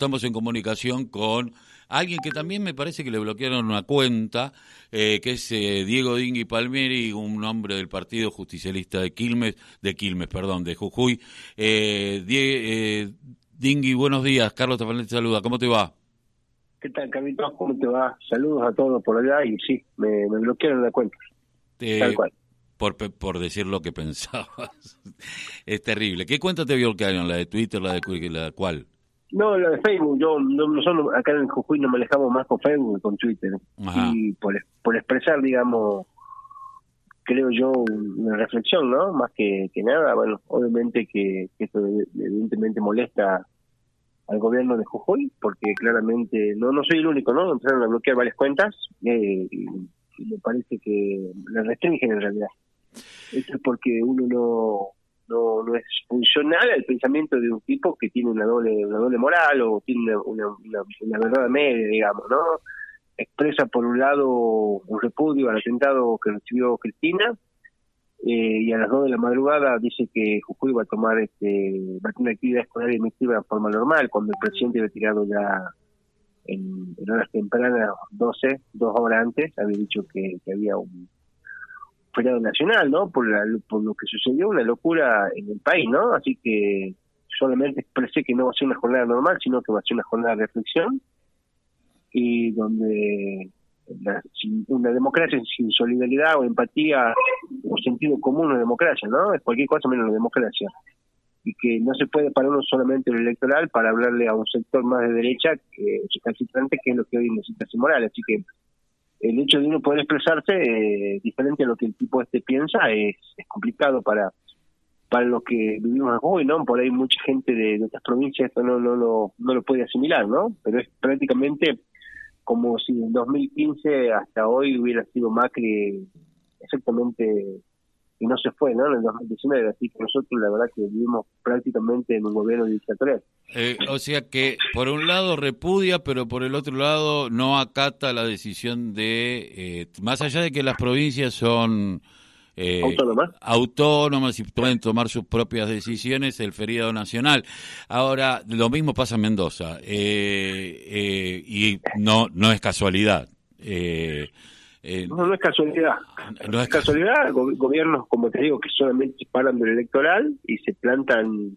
Estamos en comunicación con alguien que también me parece que le bloquearon una cuenta, eh, que es eh, Diego Dingui Palmieri, un hombre del Partido Justicialista de Quilmes, de Quilmes, perdón, de Jujuy. Eh, eh Dingui, buenos días. Carlos Tafanel te saluda. ¿Cómo te va? ¿Qué tal, Carlitos? ¿Cómo te va? Saludos a todos por allá y sí, me, bloquearon la cuenta. Tal cual. Por, por decir lo que pensabas. es terrible. ¿Qué cuenta te bloquearon? ¿La de Twitter, la de la cuál? No, la de Facebook, yo, nosotros acá en Jujuy nos manejamos más con Facebook que con Twitter. Y por, por expresar, digamos, creo yo, una reflexión, ¿no? Más que, que nada, bueno, obviamente que, esto evidentemente molesta al gobierno de Jujuy, porque claramente, no no soy el único, ¿no? Empezaron a bloquear varias cuentas eh, y, me parece que la restringen en realidad. Esto es porque uno no no, no es funcional al pensamiento de un tipo que tiene una doble una doble moral o tiene una, una, verdad media, digamos, ¿no? Expresa por un lado un repudio al atentado que recibió Cristina eh, y a las dos de la madrugada dice que Jujuy va a tomar este va a tener actividad escolar y emitida de forma normal cuando el presidente había tirado ya en, horas tempranas 12, dos horas antes, había dicho que había un feriado nacional, ¿no? Por, por lo que sucedió, una locura en el país, ¿no? Así que solamente expresé que no va a ser una jornada normal, sino que va a ser una jornada de reflexión y donde una democracia sin solidaridad o empatía o sentido común no es democracia, ¿no? Es cualquier cosa menos una democracia. Y que no se puede parar uno solamente lo electoral para hablarle a un sector más de derecha que que es lo que hoy necesita moral. Así que el hecho de uno poder expresarse eh, diferente a lo que el tipo este piensa es, es complicado para para los que vivimos hoy, ¿no? Por ahí mucha gente de, otras provincias esto no, no, lo, no lo puede asimilar, ¿no? Pero es prácticamente como si en 2015 hasta hoy hubiera sido Macri exactamente y no se fue, ¿no? En el 2019, así que nosotros la verdad que vivimos prácticamente en un gobierno dictatorial. Eh, o sea que por un lado repudia, pero por el otro lado no acata la decisión de, eh, más allá de que las provincias son eh, autónomas. autónomas y pueden tomar sus propias decisiones, el feriado nacional. Ahora, lo mismo pasa en Mendoza, eh, y no, no es casualidad. Eh, eh, no, no es casualidad. No es casualidad. gobiernos, como te digo, que solamente paran del electoral y se plantan.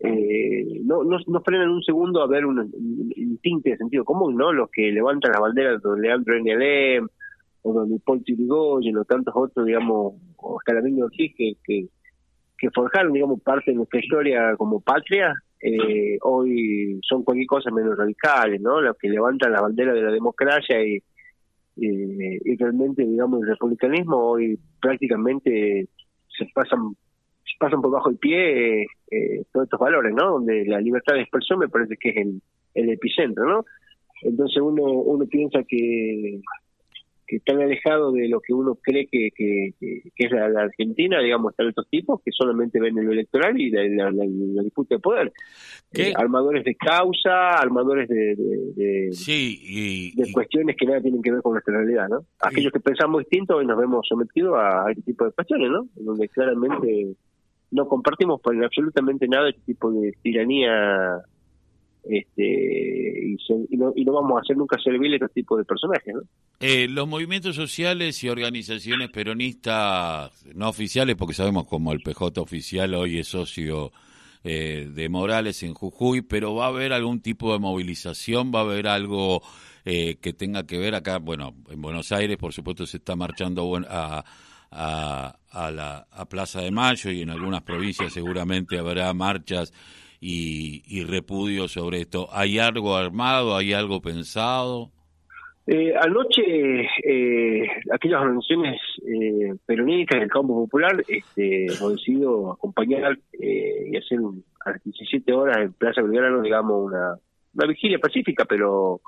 Eh, no, no, no frenan un segundo a ver un, un, tinte de sentido común, ¿no? Los que levantan las banderas de Leandro NLM o donde Paul Tirigoyen o tantos otros, digamos, o Escalamiento Ortiz, que, que, que forjaron, digamos, parte de nuestra historia como patria, eh, hoy son cualquier cosa menos radicales, ¿no? Los que levantan la bandera de la democracia y eh, y realmente, digamos, el republicanismo hoy prácticamente se pasan pasan por bajo el pie eh, todos estos valores, ¿no? Donde la libertad de expresión me parece que es el, el epicentro, ¿no? Entonces uno uno piensa que que están alejados de lo que uno cree que, que, es la, Argentina, digamos, están estos tipos que solamente ven lo electoral y la, disputa de poder. Eh, armadores de causa, armadores de, de, sí, de cuestiones que nada tienen que ver con nuestra realidad, ¿no? Aquellos que pensamos distinto hoy nos vemos sometidos a, este tipo de cuestiones, ¿no? Donde claramente no compartimos por absolutamente nada este tipo de tiranía este y, no, y no vamos a hacer nunca servir este tipo de personajes. ¿no? Eh, los movimientos sociales y organizaciones peronistas no oficiales, porque sabemos como el PJ oficial hoy es socio eh, de Morales en Jujuy, pero va a haber algún tipo de movilización, va a haber algo eh, que tenga que ver acá, bueno, en Buenos Aires por supuesto se está marchando a, a, a la a Plaza de Mayo y en algunas provincias seguramente habrá marchas y, repudio sobre esto. ¿Hay algo armado? ¿Hay algo pensado? Eh, anoche, eh, aquellas organizaciones eh, peronistas del campo popular este, hemos decidido acompañar eh, y hacer a las 17 horas en Plaza Belgrano, digamos, una, una vigilia pacífica, pero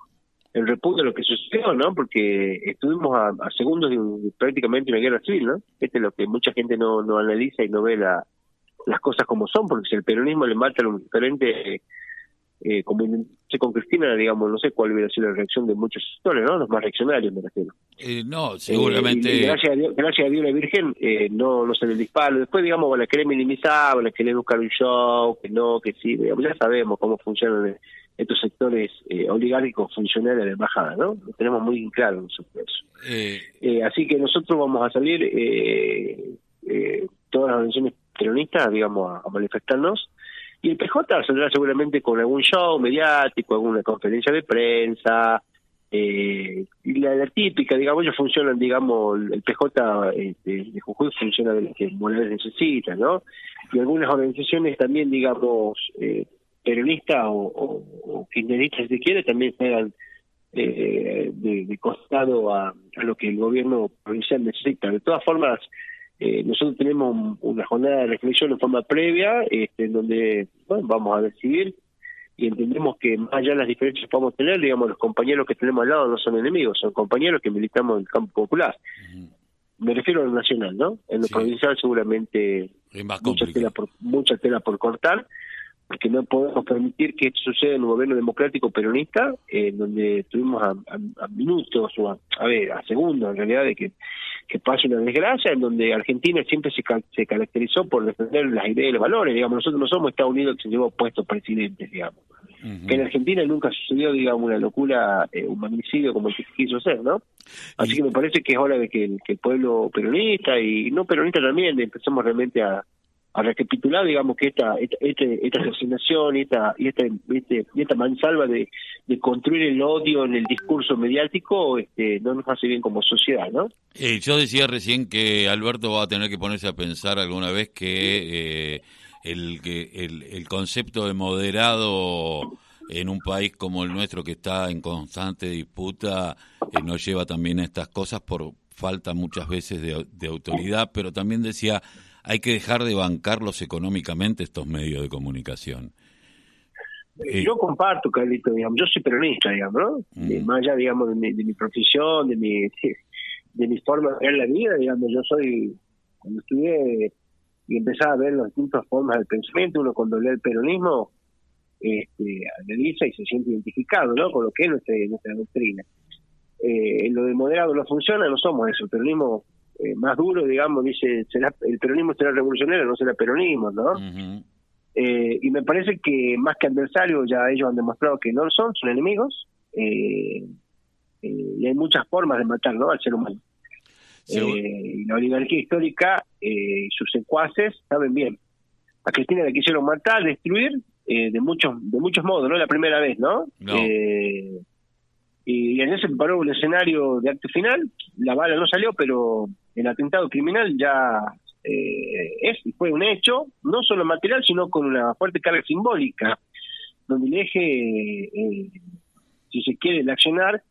el repudio de lo que sucedió, ¿no? Porque estuvimos a, segundos de, prácticamente una guerra civil, ¿no? Este es lo que mucha gente no, no analiza y no ve la, las cosas como son, porque si el peronismo le mata a un diferente, eh, como con Cristina, digamos, no sé cuál hubiera sido la reacción de muchos sectores, ¿no? Los más reaccionarios, me refiero. Eh, no, seguramente. Eh, gracias, a Dios, gracias a Dios la Virgen eh, no, no se le disparo. Después, digamos, van a querer minimizar, van a querer buscar un show, que no, que sí, digamos, ya sabemos cómo funcionan estos sectores eh, oligárquicos funcionarios de la embajada, ¿no? Lo tenemos muy claro nosotros eh. eh, así que nosotros vamos a salir, eh, eh, todas las organizaciones peronistas, digamos, a, manifestarnos, y el PJ saldrá seguramente con algún show mediático, alguna conferencia de prensa, eh, y la, típica, digamos, ellos funcionan, digamos, el PJ este, de Jujuy funciona de lo que Morales necesita, ¿no? Y algunas organizaciones también, digamos, eh, peronistas o, o, kirchneristas, si quiere, también juegan eh, de, costado a, lo que el gobierno provincial necesita. De todas formas, eh, nosotros tenemos una jornada de reflexión en forma previa, este, en donde bueno, vamos a decidir y entendemos que más allá de las diferencias que podemos tener, digamos, los compañeros que tenemos al lado no son enemigos, son compañeros que militamos en el campo popular. Me refiero a lo nacional, ¿no? En lo provincial seguramente mucha tela, por, mucha tela por cortar, porque no podemos permitir que esto suceda en un gobierno democrático peronista, en donde estuvimos a, minutos o a, ver, a segundos en realidad de que, que pase una desgracia, en donde Argentina siempre se, se caracterizó por defender las ideas y los valores, digamos, nosotros no somos Estados Unidos que se llevó puestos presidentes, digamos que en Argentina nunca sucedió, digamos, una locura, eh, un magnicidio como el que quiso ser, ¿no? Así que me parece que es hora de que el, pueblo peronista y no peronista también empecemos realmente a, a recapitular, digamos, que esta esta, este, esta asesinación y esta, y esta, este, y esta mansalva de, de construir el odio en el discurso mediático este, no nos hace bien como sociedad, ¿no? Eh, yo decía recién que Alberto va a tener que ponerse a pensar alguna vez que... Eh, el, el, el concepto de moderado en un país como el nuestro que está en constante disputa eh, nos lleva también a estas cosas por falta muchas veces de, autoridad, pero también decía, hay que dejar de bancarlos económicamente estos medios de comunicación. Eh, yo comparto, Carlito, digamos, yo soy peronista, digamos, mm. más allá, digamos, de mi, de mi profesión, de mi, de mi forma de ver la vida, digamos, yo soy, cuando estudié y empezaba a ver las distintas formas del pensamiento, uno cuando lee el peronismo este, analiza y se siente identificado ¿no? con lo que es nuestra, nuestra doctrina. Eh, lo de moderado no funciona, no somos eso, el peronismo eh, más duro, digamos, dice, será, el peronismo será revolucionario, no será peronismo, ¿no? eh, y me parece que más que adversarios, ya ellos han demostrado que no son, son enemigos, eh, eh, y hay muchas formas de matar ¿no? al ser humano. Eh, la oligarquía histórica y eh, sus secuaces saben bien. A Cristina la quisieron matar, destruir, eh, de muchos de muchos modos, no la primera vez, ¿no? Y en ese paró un escenario de acto final, la bala no salió, pero el atentado criminal ya es y fue un hecho, no solo material, sino con una fuerte carga simbólica, donde el eje, si se quiere, el accionar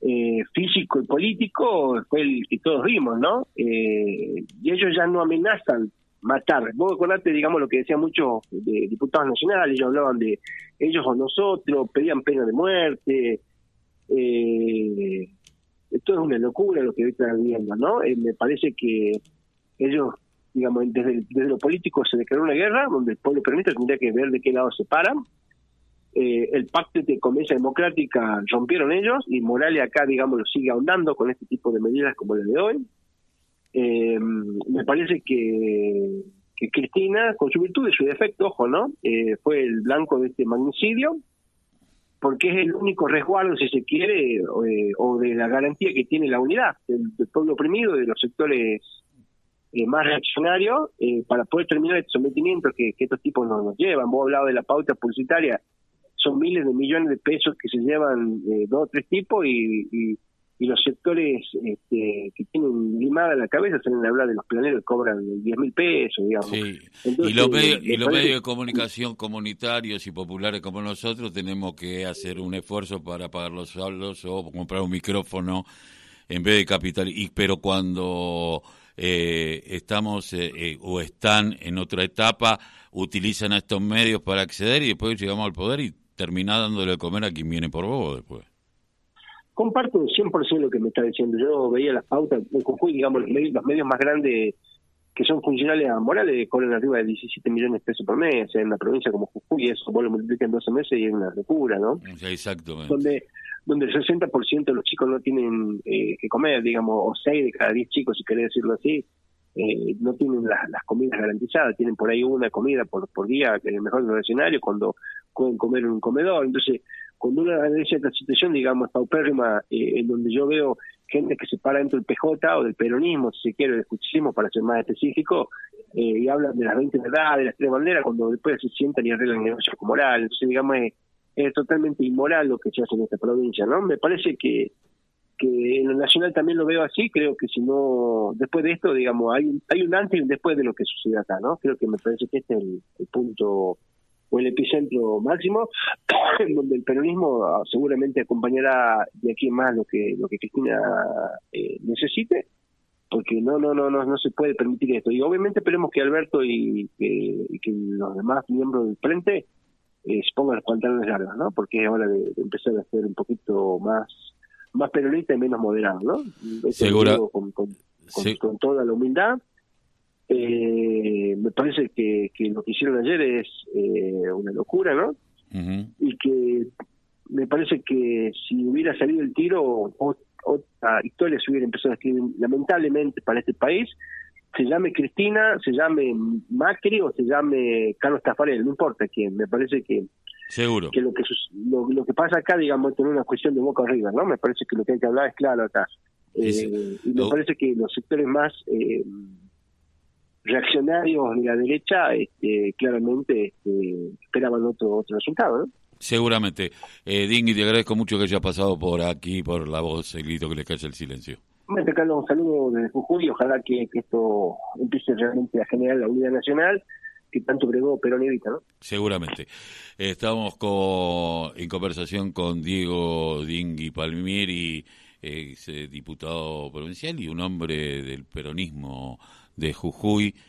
eh, físico y político fue el que todos vimos, ¿no? Eh, y ellos ya no amenazan matar. Vos acordate, digamos, lo que decían muchos de diputados nacionales, ellos hablaban de ellos o nosotros, pedían pena de muerte. Eh, esto es una locura lo que están viendo, ¿no? Eh, me parece que ellos, digamos, desde, lo político se declaró una guerra donde el pueblo peronista tendría que ver de qué lado se paran eh, el pacto de convivencia democrática rompieron ellos y Morales acá, digamos, lo sigue ahondando con este tipo de medidas como la de hoy. Eh, me parece que, Cristina, con su virtud y su defecto, ojo, ¿no? Fue el blanco de este magnicidio, porque es el único resguardo, si se quiere, o de la garantía que tiene la unidad del, pueblo oprimido, de los sectores más reaccionarios, para poder terminar este sometimiento que, estos tipos nos, nos llevan. Vos hablado de la pauta publicitaria son miles de millones de pesos que se llevan eh, dos o tres tipos y, y, los sectores este, que tienen limada la cabeza salen a hablar de los planeros que cobran 10 mil pesos, digamos. y los, medios, y los medios de comunicación comunitarios y populares como nosotros tenemos que hacer un esfuerzo para pagar los saldos o comprar un micrófono en vez de capital. Y, pero cuando eh, estamos eh, o están en otra etapa, utilizan estos medios para acceder y después llegamos al poder y termina dándole de comer a quien viene por vos después. Comparto 100% lo que me está diciendo. Yo veía las pautas en Jujuy, digamos, los medios, más grandes que son funcionales a Morales cobran arriba de 17 millones de pesos por mes en una provincia como Jujuy, eso vos lo multiplicas en 12 meses y es una locura, ¿no? exactamente. Donde, donde el 60% de los chicos no tienen eh, que comer, digamos, o 6 de cada 10 chicos, si querés decirlo así, eh, no tienen las, las comidas garantizadas, tienen por ahí una comida por, por día, que es el mejor de los escenarios, cuando pueden comer en un comedor. Entonces, cuando uno analiza esta situación, digamos, paupérrima, eh, en donde yo veo gente que se para dentro del PJ o del peronismo, si se quiere, del escuchismo, para ser más específico, eh, y hablan de las 20 verdades, de las tres banderas, cuando después se sientan y arreglan el negocio moral. Entonces, digamos, es, es totalmente inmoral lo que se hace en esta provincia, ¿no? Me parece que que en lo nacional también lo veo así, creo que si no, después de esto, digamos, hay, hay un antes y un después de lo que sucede acá, ¿no? Creo que me parece que este es el punto o el epicentro máximo, en donde el peronismo ah, seguramente acompañará de aquí en más lo que lo que Cristina eh, necesite, porque no no no no no se puede permitir esto. Y obviamente esperemos que Alberto y, que los demás miembros del frente eh, se pongan los pantalones largos, ¿no? Porque es hora de, empezar a ser un poquito más más peronista y menos moderado, ¿no? Seguro. con, con toda la humildad eh, me parece que, lo que hicieron ayer es eh, una locura, ¿no? Y que me parece que si hubiera salido el tiro, otra historia se hubiera empezado a escribir, lamentablemente, para este país. Se llame Cristina, se llame Macri o se llame Carlos Tafarel, no importa quién. Me parece que Seguro. que lo que lo, que pasa acá, digamos, es una cuestión de boca arriba, ¿no? Me parece que lo que hay que hablar es claro acá. Eh, y me parece que los sectores más eh, reaccionarios de la derecha este, claramente este, esperaban otro, otro resultado. ¿no? Seguramente. Eh, Dingui, te agradezco mucho que haya pasado por aquí, por la voz, el grito que le cae el silencio. Bueno, Carlos, un saludo desde Jujuy ojalá que, esto empiece realmente a generar la unidad nacional que tanto bregó Perón y ¿no? Seguramente. Estamos con, en conversación con Diego Dingui Palmieri, eh, diputado provincial y un hombre del peronismo de Jujuy